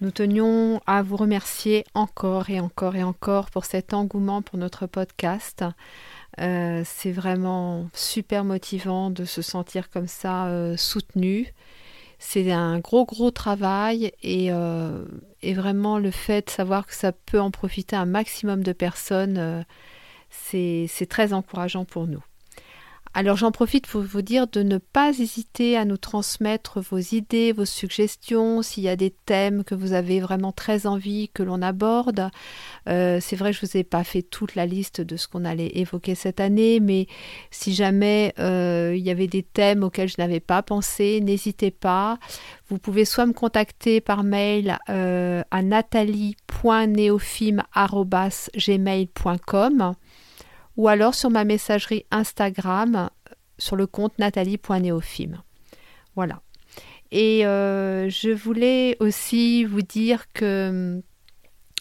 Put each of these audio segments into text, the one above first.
Nous tenions à vous remercier encore et encore et encore pour cet engouement pour notre podcast. Euh, c'est vraiment super motivant de se sentir comme ça euh, soutenu. C'est un gros gros travail et, euh, et, vraiment le fait de savoir que ça peut en profiter un maximum de personnes, c'est très encourageant pour nous. Alors j'en profite pour vous dire de ne pas hésiter à nous transmettre vos idées, vos suggestions, s'il y a des thèmes que vous avez vraiment très envie que l'on aborde. Euh, c'est vrai je ne vous ai pas fait toute la liste de ce qu'on allait évoquer cette année, mais si jamais euh, il y avait des thèmes auxquels je n'avais pas pensé, n'hésitez pas. Vous pouvez soit me contacter par mail euh, à nathalie.neofim.gmail.com ou alors sur ma messagerie Instagram sur le compte nathalie.neofime. Voilà. Et euh, je voulais aussi vous dire que hum,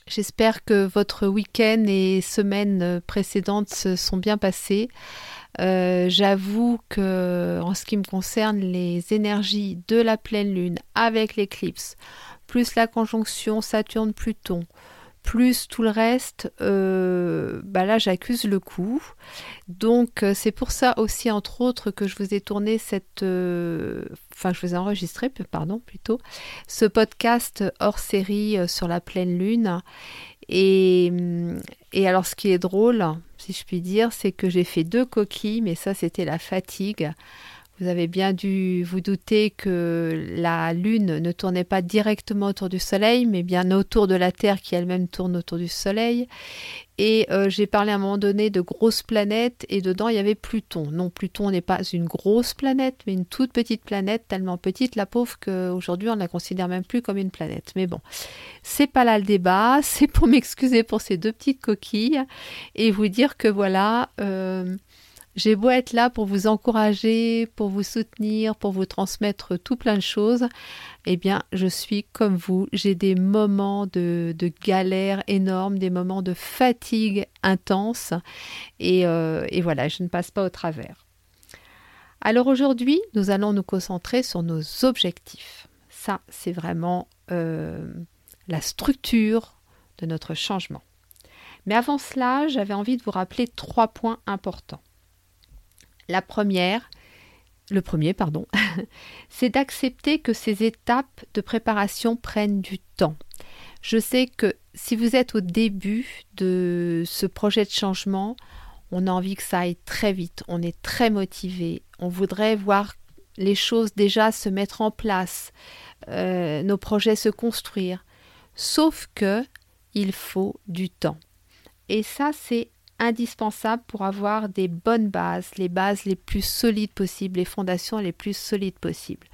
j'espère que votre week-end et semaine précédentes se sont bien passées. Euh, j'avoue que en ce qui me concerne, les énergies de la pleine lune avec l'éclipse, plus la conjonction Saturne-Pluton, plus tout le reste, euh, bah là j'accuse le coup. Donc euh, c'est pour ça aussi entre autres que je vous ai tourné cette, euh, enfin je vous ai enregistré, pardon plutôt, ce podcast hors série sur la pleine lune. Et, et alors ce qui est drôle, si je puis dire, c'est que j'ai fait deux coquilles, mais ça c'était la fatigue. Vous avez bien dû vous douter que la Lune ne tournait pas directement autour du Soleil, mais bien autour de la Terre qui elle-même tourne autour du Soleil. Et euh, j'ai parlé à un moment donné de grosses planètes, et dedans il y avait Pluton. Non, Pluton n'est pas une grosse planète, mais une toute petite planète, tellement petite, la pauvre, qu'aujourd'hui on ne la considère même plus comme une planète. Mais bon, c'est pas là le débat, c'est pour m'excuser pour ces deux petites coquilles, et vous dire que voilà... Euh, j'ai beau être là pour vous encourager, pour vous soutenir, pour vous transmettre tout plein de choses, eh bien, je suis comme vous. J'ai des moments de, galère énorme, des moments de fatigue intense, et, euh, voilà, je ne passe pas au travers. Alors aujourd'hui, nous allons nous concentrer sur nos objectifs. Ça, c'est vraiment euh, la structure de notre changement. Mais avant cela, j'avais envie de vous rappeler trois points importants. La première, le premier, pardon, c'est d'accepter que ces étapes de préparation prennent du temps. Je sais que si vous êtes au début de ce projet de changement, on a envie que ça aille très vite, on est très motivé, on voudrait voir les choses déjà se mettre en place, euh, nos projets se construire. Sauf que il faut du temps. Et ça, c'est indispensable pour avoir des bonnes bases, les bases les plus solides possibles, les fondations les plus solides possibles.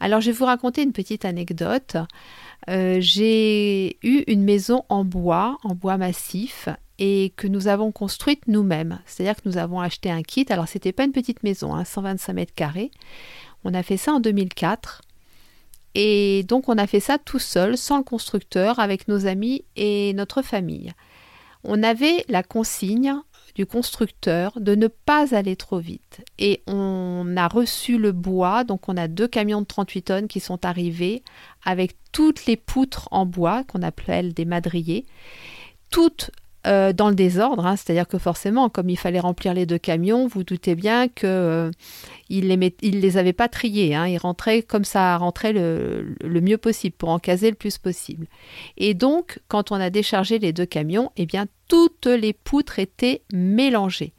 Alors je vais vous raconter une petite anecdote. Euh, j'ai eu une maison en bois, en bois massif, et que nous avons construite nous-mêmes. C'est-à-dire que nous avons acheté un kit. Alors c'était pas une petite maison, hein, 125 mètres carrés. On a fait ça en 2004. Et donc on a fait ça tout seul, sans le constructeur, avec nos amis et notre famille on avait la consigne du constructeur de ne pas aller trop vite. Et on a reçu le bois, donc on a deux camions de 38 tonnes qui sont arrivés avec toutes les poutres en bois qu'on appelle des madriers, toutes euh, dans le désordre, hein. c'est-à-dire que forcément, comme il fallait remplir les deux camions, vous doutez bien que euh, il les avait pas triés, hein. il comme ça rentrait le, le, mieux possible pour en caser le plus possible. Et donc, quand on a déchargé les deux camions, eh bien toutes les poutres étaient mélangées.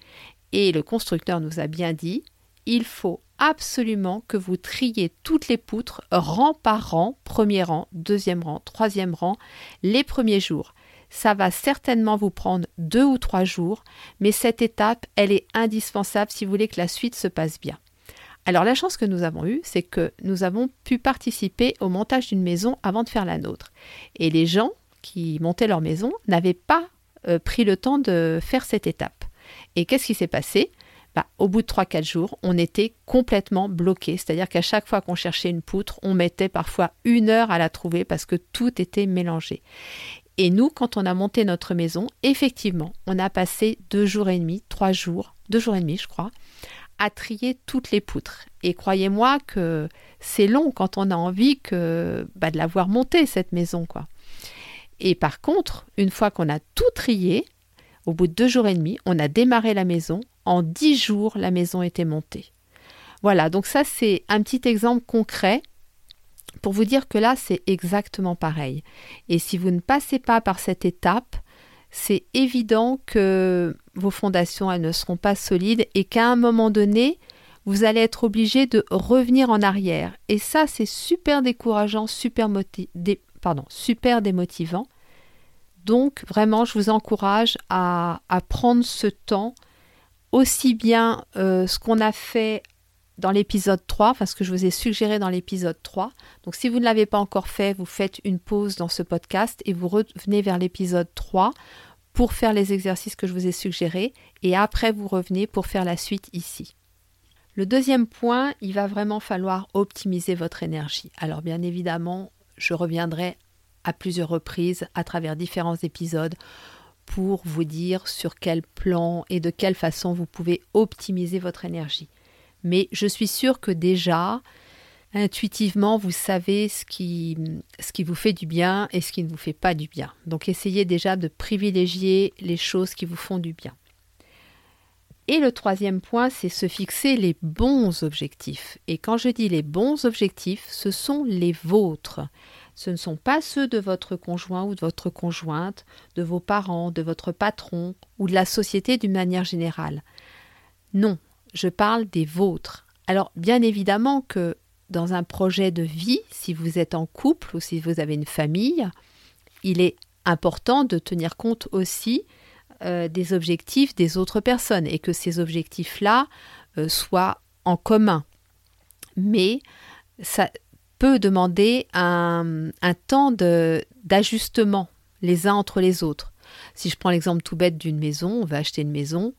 Et le constructeur nous a bien dit, il faut absolument que vous triez toutes les poutres rang par rang, premier rang, deuxième rang, troisième rang, les premiers jours. Ça va certainement vous prendre deux ou trois jours, mais cette étape, elle est indispensable si vous voulez que la suite se passe bien. Alors la chance que nous avons eue, c'est que nous avons pu participer au montage d'une maison avant de faire la nôtre. Et les gens qui montaient leur maison n'avaient pas euh, pris le temps de faire cette étape. Et qu'est-ce qui s'est passé? Bah, Au bout de 3-4 jours, on était complètement bloqué. C'est-à-dire qu'à chaque fois qu'on cherchait une poutre, on mettait parfois une heure à la trouver parce que tout était mélangé. Et nous, quand on a monté notre maison, effectivement, on a passé deux jours et demi, trois jours, deux jours et demi, je crois, à trier toutes les poutres. Et croyez-moi que c'est long quand on a envie que, bah, de la voir monter, cette maison, quoi. Et par contre, une fois qu'on a tout trié, au bout de deux jours et demi, on a démarré la maison. En dix jours, la maison était montée. Voilà, donc ça c'est un petit exemple concret pour vous dire que là c'est exactement pareil. Et si vous ne passez pas par cette étape, c'est évident que vos fondations elles ne seront pas solides et qu'à un moment donné, vous allez être obligé de revenir en arrière. Et ça c'est super décourageant, super démotivant. Donc vraiment, je vous encourage à, prendre ce temps, aussi bien euh, ce qu'on a fait dans l'épisode 3, enfin ce que je vous ai suggéré dans l'épisode 3. Donc si vous ne l'avez pas encore fait, vous faites une pause dans ce podcast et vous revenez vers l'épisode 3 pour faire les exercices que je vous ai suggérés et après vous revenez pour faire la suite ici. Le deuxième point, il va vraiment falloir optimiser votre énergie. Alors bien évidemment, je reviendrai à plusieurs reprises à travers différents épisodes pour vous dire sur quel plan et de quelle façon vous pouvez optimiser votre énergie. Mais je suis sûre que déjà, intuitivement, vous savez ce qui, vous fait du bien et ce qui ne vous fait pas du bien. Donc essayez déjà de privilégier les choses qui vous font du bien. Et le troisième point, c'est se fixer les bons objectifs. Et quand je dis les bons objectifs, ce sont les vôtres. Ce ne sont pas ceux de votre conjoint ou de votre conjointe, de vos parents, de votre patron ou de la société d'une manière générale. Non, je parle des vôtres. Alors bien évidemment que dans un projet de vie, si vous êtes en couple ou si vous avez une famille, il est important de tenir compte aussi euh, des objectifs des autres personnes et que ces objectifs-là euh, soient en commun. Mais ça, peut demander un, temps d'ajustement les uns entre les autres. Si je prends l'exemple tout bête d'une maison, on va acheter une maison,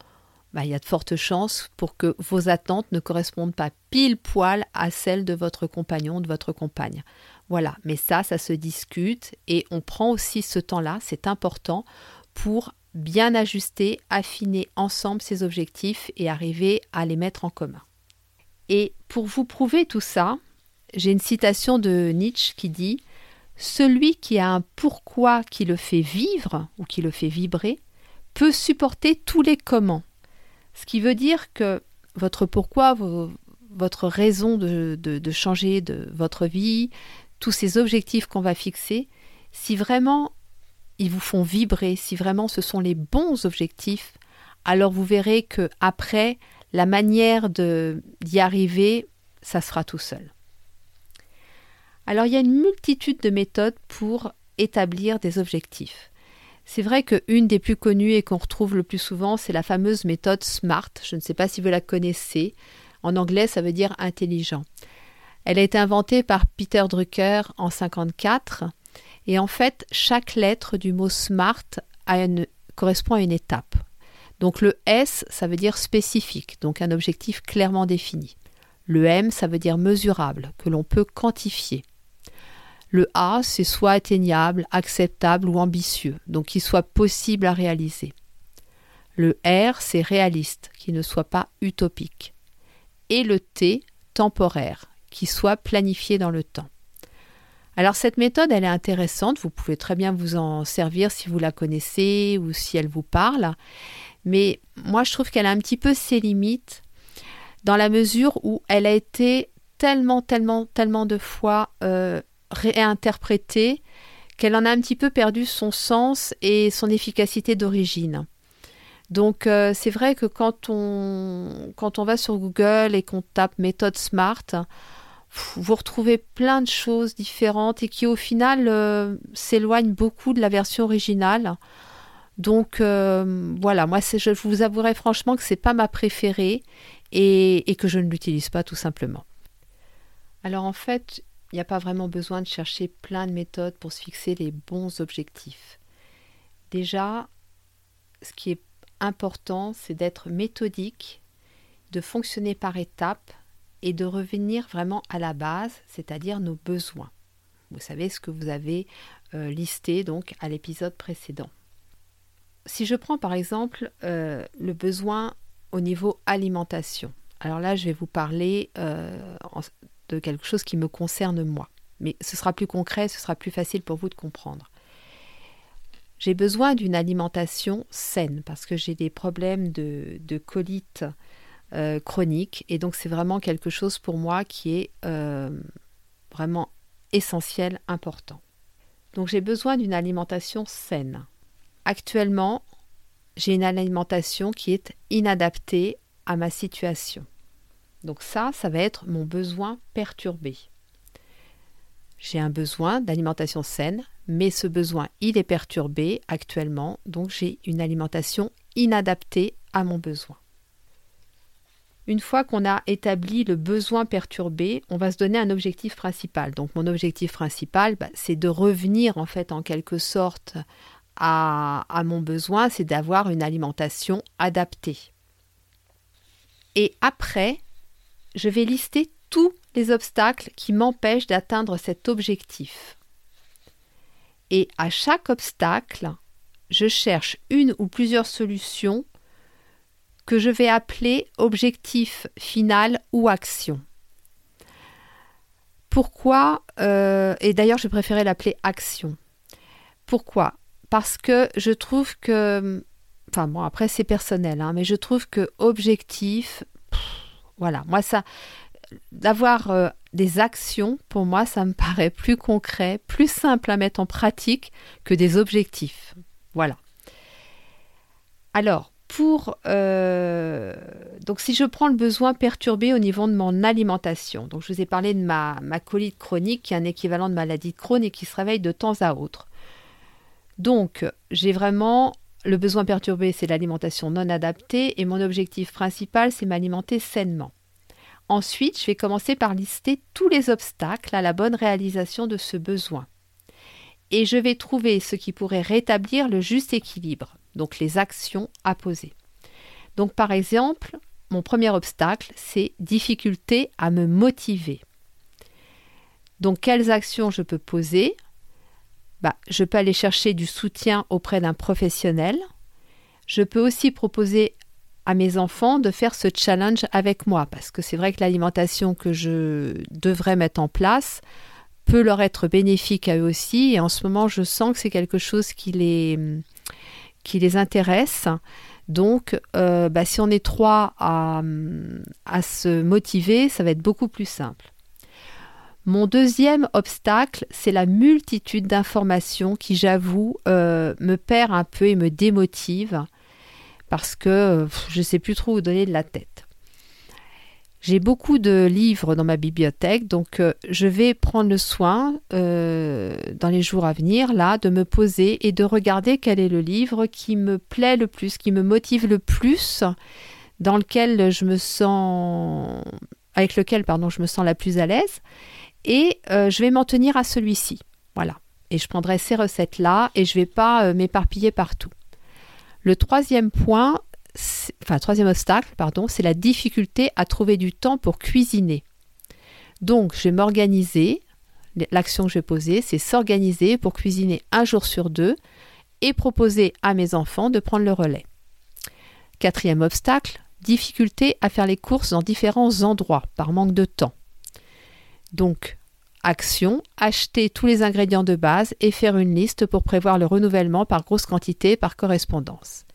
bah, il y a de fortes chances pour que vos attentes ne correspondent pas pile poil à celles de votre compagnon, de votre compagne. Voilà, mais ça, ça se discute et on prend aussi ce temps-là, c'est important pour bien ajuster, affiner ensemble ses objectifs et arriver à les mettre en commun. Et pour vous prouver tout ça, j'ai une citation de Nietzsche qui dit Celui qui a un pourquoi qui le fait vivre ou qui le fait vibrer peut supporter tous les comment. Ce qui veut dire que votre pourquoi, votre raison de, changer de votre vie, tous ces objectifs qu'on va fixer, si vraiment ils vous font vibrer, si vraiment ce sont les bons objectifs, alors vous verrez que après la manière d'y arriver, ça sera tout seul. Alors il y a une multitude de méthodes pour établir des objectifs. C'est vrai qu'une des plus connues et qu'on retrouve le plus souvent, c'est la fameuse méthode SMART. Je ne sais pas si vous la connaissez. En anglais, ça veut dire intelligent. Elle a été inventée par Peter Drucker en 1954. Et en fait, chaque lettre du mot SMART correspond à une étape. Donc le S, ça veut dire spécifique, donc un objectif clairement défini. Le M, ça veut dire mesurable, que l'on peut quantifier. Le A, c'est soit atteignable, acceptable ou ambitieux, donc qu'il soit possible à réaliser. Le R, c'est réaliste, qui ne soit pas utopique. Et le T, temporaire, qui soit planifié dans le temps. Alors cette méthode, elle est intéressante, vous pouvez très bien vous en servir si vous la connaissez ou si elle vous parle, mais moi je trouve qu'elle a un petit peu ses limites dans la mesure où elle a été tellement, tellement, tellement de fois euh, réinterprétée qu'elle en a un petit peu perdu son sens et son efficacité d'origine. Donc euh, c'est vrai que quand on, va sur Google et qu'on tape méthode SMART, vous retrouvez plein de choses différentes et qui au final euh, s'éloignent beaucoup de la version originale. Donc euh, voilà, moi je vous avouerai franchement que c'est pas ma préférée et, et que je ne l'utilise pas tout simplement. Alors en fait, n'y a pas vraiment besoin de chercher plein de méthodes pour se fixer les bons objectifs. Déjà, ce qui est important, c'est d'être méthodique, de fonctionner par étapes et de revenir vraiment à la base, c'est-à-dire nos besoins. Vous savez ce que vous avez euh, listé donc à l'épisode précédent. Si je prends par exemple euh, le besoin au niveau alimentation, alors là je vais vous parler euh, de quelque chose qui me concerne moi, mais ce sera plus concret, ce sera plus facile pour vous de comprendre. J'ai besoin d'une alimentation saine parce que j'ai des problèmes de, colite chronique et donc c'est vraiment quelque chose pour moi qui est vraiment essentiel, important. Donc j'ai besoin d'une alimentation saine. Actuellement, j'ai une alimentation qui est inadaptée à ma situation. Donc ça, ça va être mon besoin perturbé. J'ai un besoin d'alimentation saine, mais ce besoin, il est perturbé actuellement, donc j'ai une alimentation inadaptée à mon besoin. Une fois qu'on a établi le besoin perturbé, on va se donner un objectif principal. Donc mon objectif principal, bah, c'est de revenir en fait en quelque sorte à, à mon besoin, c'est d'avoir une alimentation adaptée. Et après, je vais lister tous les obstacles qui m'empêchent d'atteindre cet objectif. Et à chaque obstacle, je cherche une ou plusieurs solutions que je vais appeler objectif final ou action. Pourquoi euh, Et d'ailleurs, je préférais l'appeler action. Pourquoi? Parce que je trouve que, enfin bon, après c'est personnel, hein, mais je trouve que objectif, voilà, moi ça, d'avoir euh, des actions, pour moi, ça me paraît plus concret, plus simple à mettre en pratique que des objectifs. Voilà. Alors, pour euh, donc si je prends le besoin perturbé au niveau de mon alimentation, donc je vous ai parlé de ma, ma colite chronique qui est un équivalent de maladie de Crohn et qui se réveille de temps à autre. Donc j'ai vraiment le besoin perturbé, c'est l'alimentation non adaptée et mon objectif principal, c'est m'alimenter sainement. Ensuite, je vais commencer par lister tous les obstacles à la bonne réalisation de ce besoin. Et je vais trouver ce qui pourrait rétablir le juste équilibre donc les actions à poser. Donc par exemple, mon premier obstacle, c'est difficulté à me motiver. Donc quelles actions je peux poser bah, Je peux aller chercher du soutien auprès d'un professionnel. Je peux aussi proposer à mes enfants de faire ce challenge avec moi, parce que c'est vrai que l'alimentation que je devrais mettre en place peut leur être bénéfique à eux aussi, et en ce moment je sens que c'est quelque chose qui les, qui les intéresse. Donc, euh, bah, si on est trois à, se motiver, ça va être beaucoup plus simple. Mon deuxième obstacle, c'est la multitude d'informations qui, j'avoue, euh, me perd un peu et me démotive parce que je ne sais plus trop où donner de la tête. J'ai beaucoup de livres dans ma bibliothèque, donc euh, je vais prendre le soin euh, dans les jours à venir, là, de me poser et de regarder quel est le livre qui me plaît le plus, qui me motive le plus, dans lequel je me sens, avec lequel, pardon, je me sens la plus à l'aise, et euh, je vais m'en tenir à celui-ci. Voilà. Et je prendrai ces recettes-là et je ne vais pas m'éparpiller partout. Le troisième point, enfin troisième obstacle, pardon, c'est la difficulté à trouver du temps pour cuisiner. Donc, je vais m'organiser. L'action que je vais poser, c'est s'organiser pour cuisiner un jour sur deux et proposer à mes enfants de prendre le relais. Quatrième obstacle, difficulté à faire les courses dans différents endroits par manque de temps. Donc, action, acheter tous les ingrédients de base et faire une liste pour prévoir le renouvellement par grosse quantité par correspondance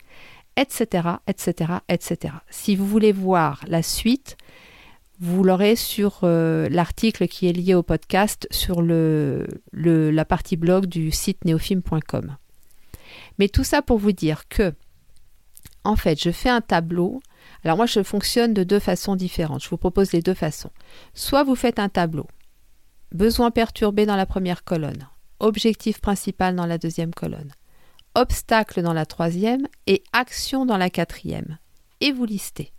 etc., etc., etc. Si vous voulez voir la suite, vous l'aurez sur euh, l'article qui est lié au podcast sur la partie blog du site neofilm.com. Mais tout ça pour vous dire que, en fait, je fais un tableau. Alors moi, je fonctionne de deux façons différentes. Je vous propose les deux façons. Soit vous faites un tableau, besoin perturbé dans la première colonne, objectif principal dans la deuxième colonne obstacle dans la troisième et action dans la quatrième. Et vous listez.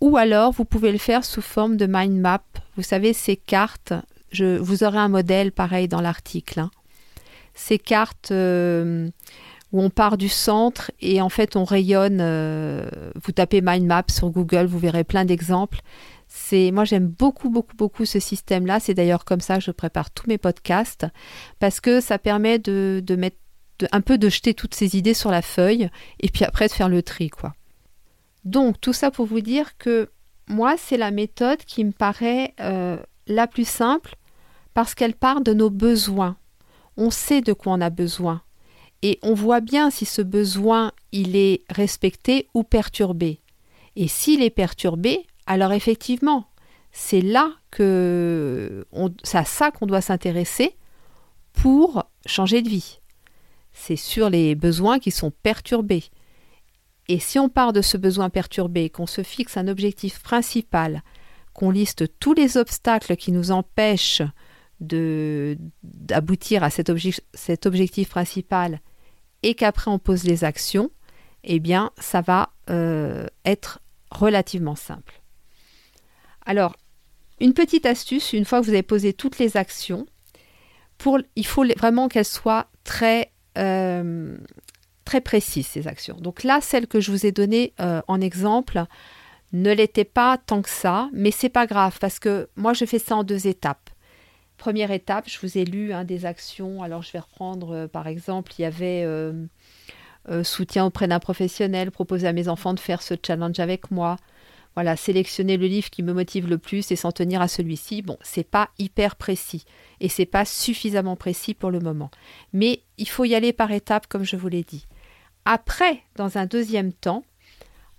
Ou alors, vous pouvez le faire sous forme de mind map. Vous savez, ces cartes, je, vous aurez un modèle pareil dans l'article. Hein. Ces cartes euh, où on part du centre et en fait on rayonne. Euh, vous tapez Mind Map sur Google, vous verrez plein d'exemples. Moi j'aime beaucoup beaucoup beaucoup ce système-là. C'est d'ailleurs comme ça que je prépare tous mes podcasts parce que ça permet de, mettre un peu de jeter toutes ces idées sur la feuille et puis après de faire le tri quoi. Donc tout ça pour vous dire que moi c'est la méthode qui me paraît euh, la plus simple parce qu'elle part de nos besoins. On sait de quoi on a besoin et on voit bien si ce besoin il est respecté ou perturbé. Et s'il est perturbé, alors effectivement, c'est là que c'est à ça qu'on doit s'intéresser pour changer de vie. C'est sur les besoins qui sont perturbés. Et si on part de ce besoin perturbé, qu'on se fixe un objectif principal, qu'on liste tous les obstacles qui nous empêchent d'aboutir à cet, cet objectif principal et qu'après on pose les actions, eh bien ça va euh, être relativement simple. Alors, une petite astuce, une fois que vous avez posé toutes les actions, pour, il faut vraiment qu'elles soient très, euh, très précises, ces actions. Donc là, celle que je vous ai donnée euh, en exemple ne l'était pas tant que ça, mais c'est pas grave parce que moi je fais ça en deux étapes. Première étape, je vous ai lu hein, des actions. Alors, je vais reprendre, euh, par exemple, il y avait euh, euh, soutien auprès d'un professionnel, proposer à mes enfants de faire ce challenge avec moi. Voilà, sélectionner le livre qui me motive le plus et s'en tenir à celui-ci. Bon, c'est pas hyper précis et c'est pas suffisamment précis pour le moment. Mais il faut y aller par étapes, comme je vous l'ai dit. Après, dans un deuxième temps,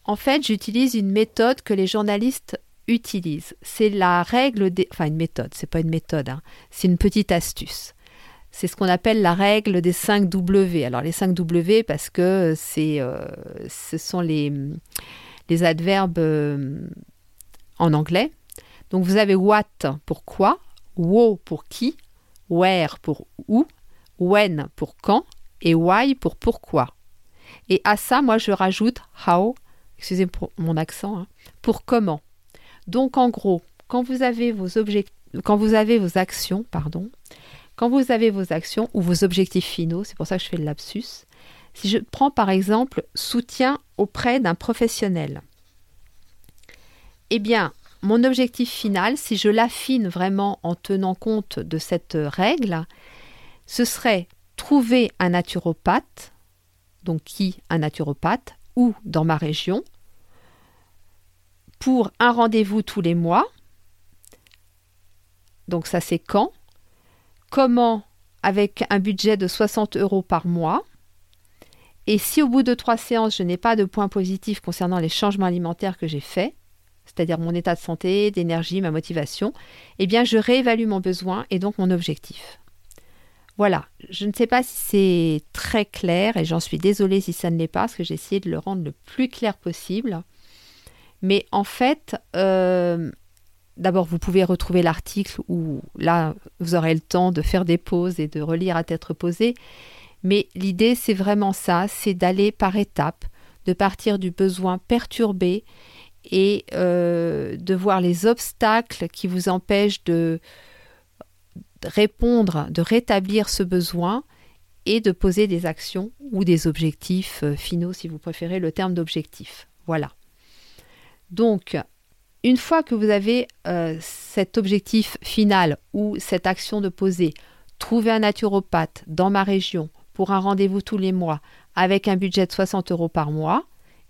en fait, j'utilise une méthode que les journalistes utilise. C'est la règle des... Enfin, une méthode, c'est pas une méthode, hein. c'est une petite astuce. C'est ce qu'on appelle la règle des 5 W. Alors les 5 W parce que c'est, euh, ce sont les, les adverbes euh, en anglais. Donc vous avez what pour quoi, wo pour qui, where pour où, when pour quand et why pour pourquoi. Et à ça, moi je rajoute how, excusez mon accent, hein, pour comment. Donc en gros, quand vous avez vos actions, quand vous avez vos actions ou vos objectifs finaux, c'est pour ça que je fais le lapsus. Si je prends par exemple soutien auprès d'un professionnel, eh bien, mon objectif final, si je l'affine vraiment en tenant compte de cette règle, ce serait trouver un naturopathe, donc qui un naturopathe, ou dans ma région, pour un rendez-vous tous les mois. Donc ça c'est quand? Comment? Avec un budget de 60 euros par mois Et si au bout de trois séances je n'ai pas de points positifs concernant les changements alimentaires que j'ai faits, c'est-à-dire mon état de santé, d'énergie, ma motivation, eh bien je réévalue mon besoin et donc mon objectif. Voilà, je ne sais pas si c'est très clair et j'en suis désolée si ça ne l'est pas, parce que j'ai essayé de le rendre le plus clair possible. Mais en fait, euh, d'abord, vous pouvez retrouver l'article où là, vous aurez le temps de faire des pauses et de relire à tête reposée. Mais l'idée, c'est vraiment ça, c'est d'aller par étapes, de partir du besoin perturbé et euh, de voir les obstacles qui vous empêchent de répondre, de rétablir ce besoin et de poser des actions ou des objectifs euh, finaux, si vous préférez le terme d'objectif. Voilà. Donc, une fois que vous avez euh, cet objectif final ou cette action de poser, trouver un naturopathe dans ma région pour un rendez-vous tous les mois avec un budget de 60 euros par mois,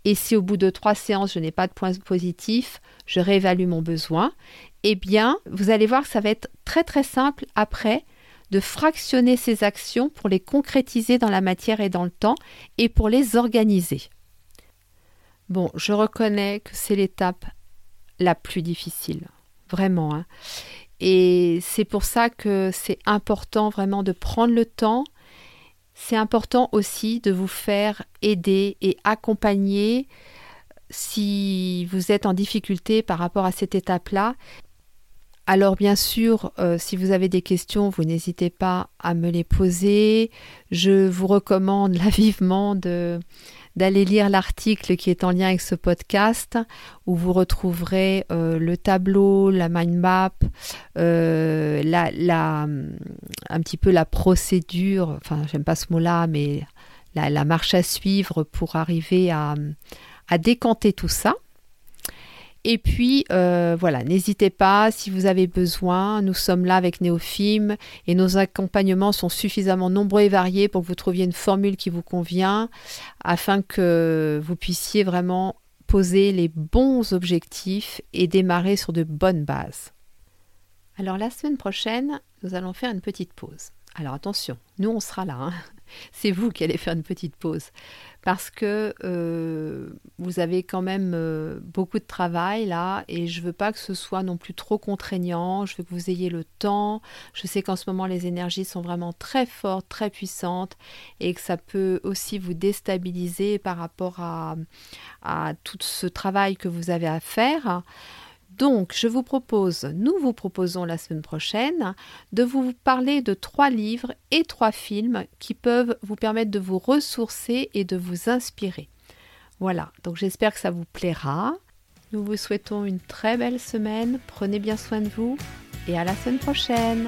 et si au bout de trois séances je n'ai pas de points positifs, je réévalue mon besoin, eh bien, vous allez voir que ça va être très très simple après de fractionner ces actions pour les concrétiser dans la matière et dans le temps et pour les organiser. Bon, je reconnais que c'est l'étape la plus difficile, vraiment. Hein. Et c'est pour ça que c'est important vraiment de prendre le temps. C'est important aussi de vous faire aider et accompagner si vous êtes en difficulté par rapport à cette étape-là. Alors bien sûr, euh, si vous avez des questions, vous n'hésitez pas à me les poser. Je vous recommande là vivement de d'aller lire l'article qui est en lien avec ce podcast, où vous retrouverez euh, le tableau, la mind map, euh, un petit peu la procédure, enfin j'aime pas ce mot-là, mais la, marche à suivre pour arriver à décanter tout ça. Et puis, euh, voilà, n'hésitez pas, si vous avez besoin, nous sommes là avec Néophime et nos accompagnements sont suffisamment nombreux et variés pour que vous trouviez une formule qui vous convient afin que vous puissiez vraiment poser les bons objectifs et démarrer sur de bonnes bases. Alors la semaine prochaine, nous allons faire une petite pause. Alors attention, nous on sera là. Hein. C'est vous qui allez faire une petite pause parce que euh, vous avez quand même euh, beaucoup de travail là et je veux pas que ce soit non plus trop contraignant. Je veux que vous ayez le temps. Je sais qu'en ce moment les énergies sont vraiment très fortes, très puissantes et que ça peut aussi vous déstabiliser par rapport à tout ce travail que vous avez à faire. Donc, je vous propose, nous vous proposons la semaine prochaine de vous parler de trois livres et trois films qui peuvent vous permettre de vous ressourcer et de vous inspirer. Voilà, donc j'espère que ça vous plaira. Nous vous souhaitons une très belle semaine, prenez bien soin de vous et à la semaine prochaine.